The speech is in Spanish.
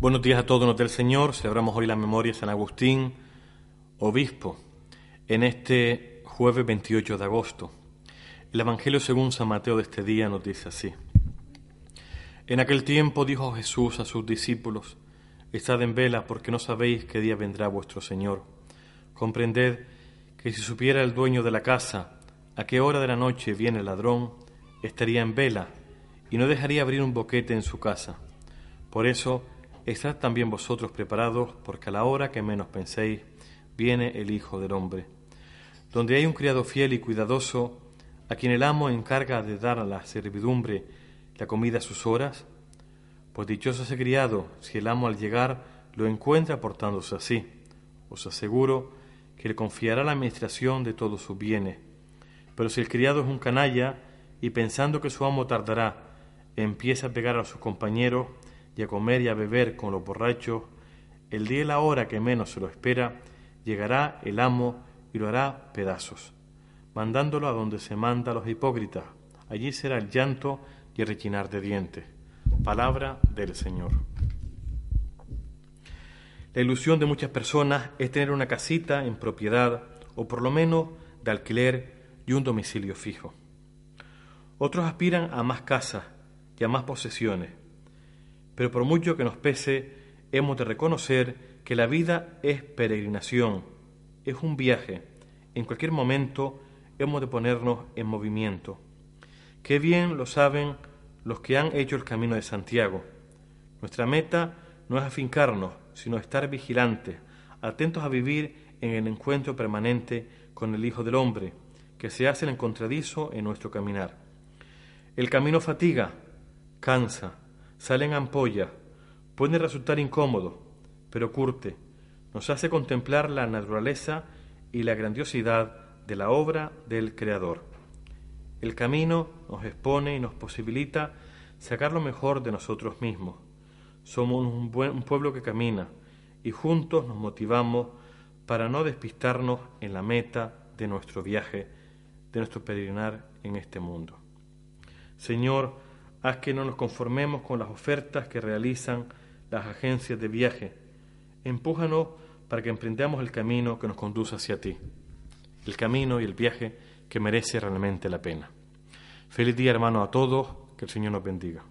Buenos días a todos del Señor. Celebramos hoy la memoria de San Agustín, obispo, en este jueves 28 de agosto. El Evangelio según San Mateo de este día nos dice así. En aquel tiempo dijo Jesús a sus discípulos, Estad en vela porque no sabéis qué día vendrá vuestro Señor. Comprended que si supiera el dueño de la casa a qué hora de la noche viene el ladrón, estaría en vela y no dejaría abrir un boquete en su casa. Por eso, Estad también vosotros preparados, porque a la hora que menos penséis, viene el Hijo del Hombre. Donde hay un criado fiel y cuidadoso, a quien el amo encarga de dar a la servidumbre la comida a sus horas, pues dichoso ese criado si el amo al llegar lo encuentra portándose así. Os aseguro que le confiará la administración de todos sus bienes. Pero si el criado es un canalla y pensando que su amo tardará, empieza a pegar a sus compañeros, y a comer y a beber con los borrachos, el día y la hora que menos se lo espera, llegará el amo y lo hará pedazos, mandándolo a donde se manda a los hipócritas. Allí será el llanto y el rechinar de dientes. Palabra del Señor. La ilusión de muchas personas es tener una casita en propiedad o por lo menos de alquiler y un domicilio fijo. Otros aspiran a más casas y a más posesiones, pero por mucho que nos pese, hemos de reconocer que la vida es peregrinación, es un viaje. En cualquier momento hemos de ponernos en movimiento. Qué bien lo saben los que han hecho el camino de Santiago. Nuestra meta no es afincarnos, sino estar vigilantes, atentos a vivir en el encuentro permanente con el Hijo del Hombre, que se hace el encontradizo en nuestro caminar. El camino fatiga, cansa, salen ampollas, puede resultar incómodo, pero curte, nos hace contemplar la naturaleza y la grandiosidad de la obra del Creador. El camino nos expone y nos posibilita sacar lo mejor de nosotros mismos. Somos un, buen, un pueblo que camina y juntos nos motivamos para no despistarnos en la meta de nuestro viaje, de nuestro peregrinar en este mundo. Señor, haz que no nos conformemos con las ofertas que realizan las agencias de viaje. Empújanos para que emprendamos el camino que nos conduce hacia ti, el camino y el viaje que merece realmente la pena. Feliz día hermano a todos, que el Señor nos bendiga.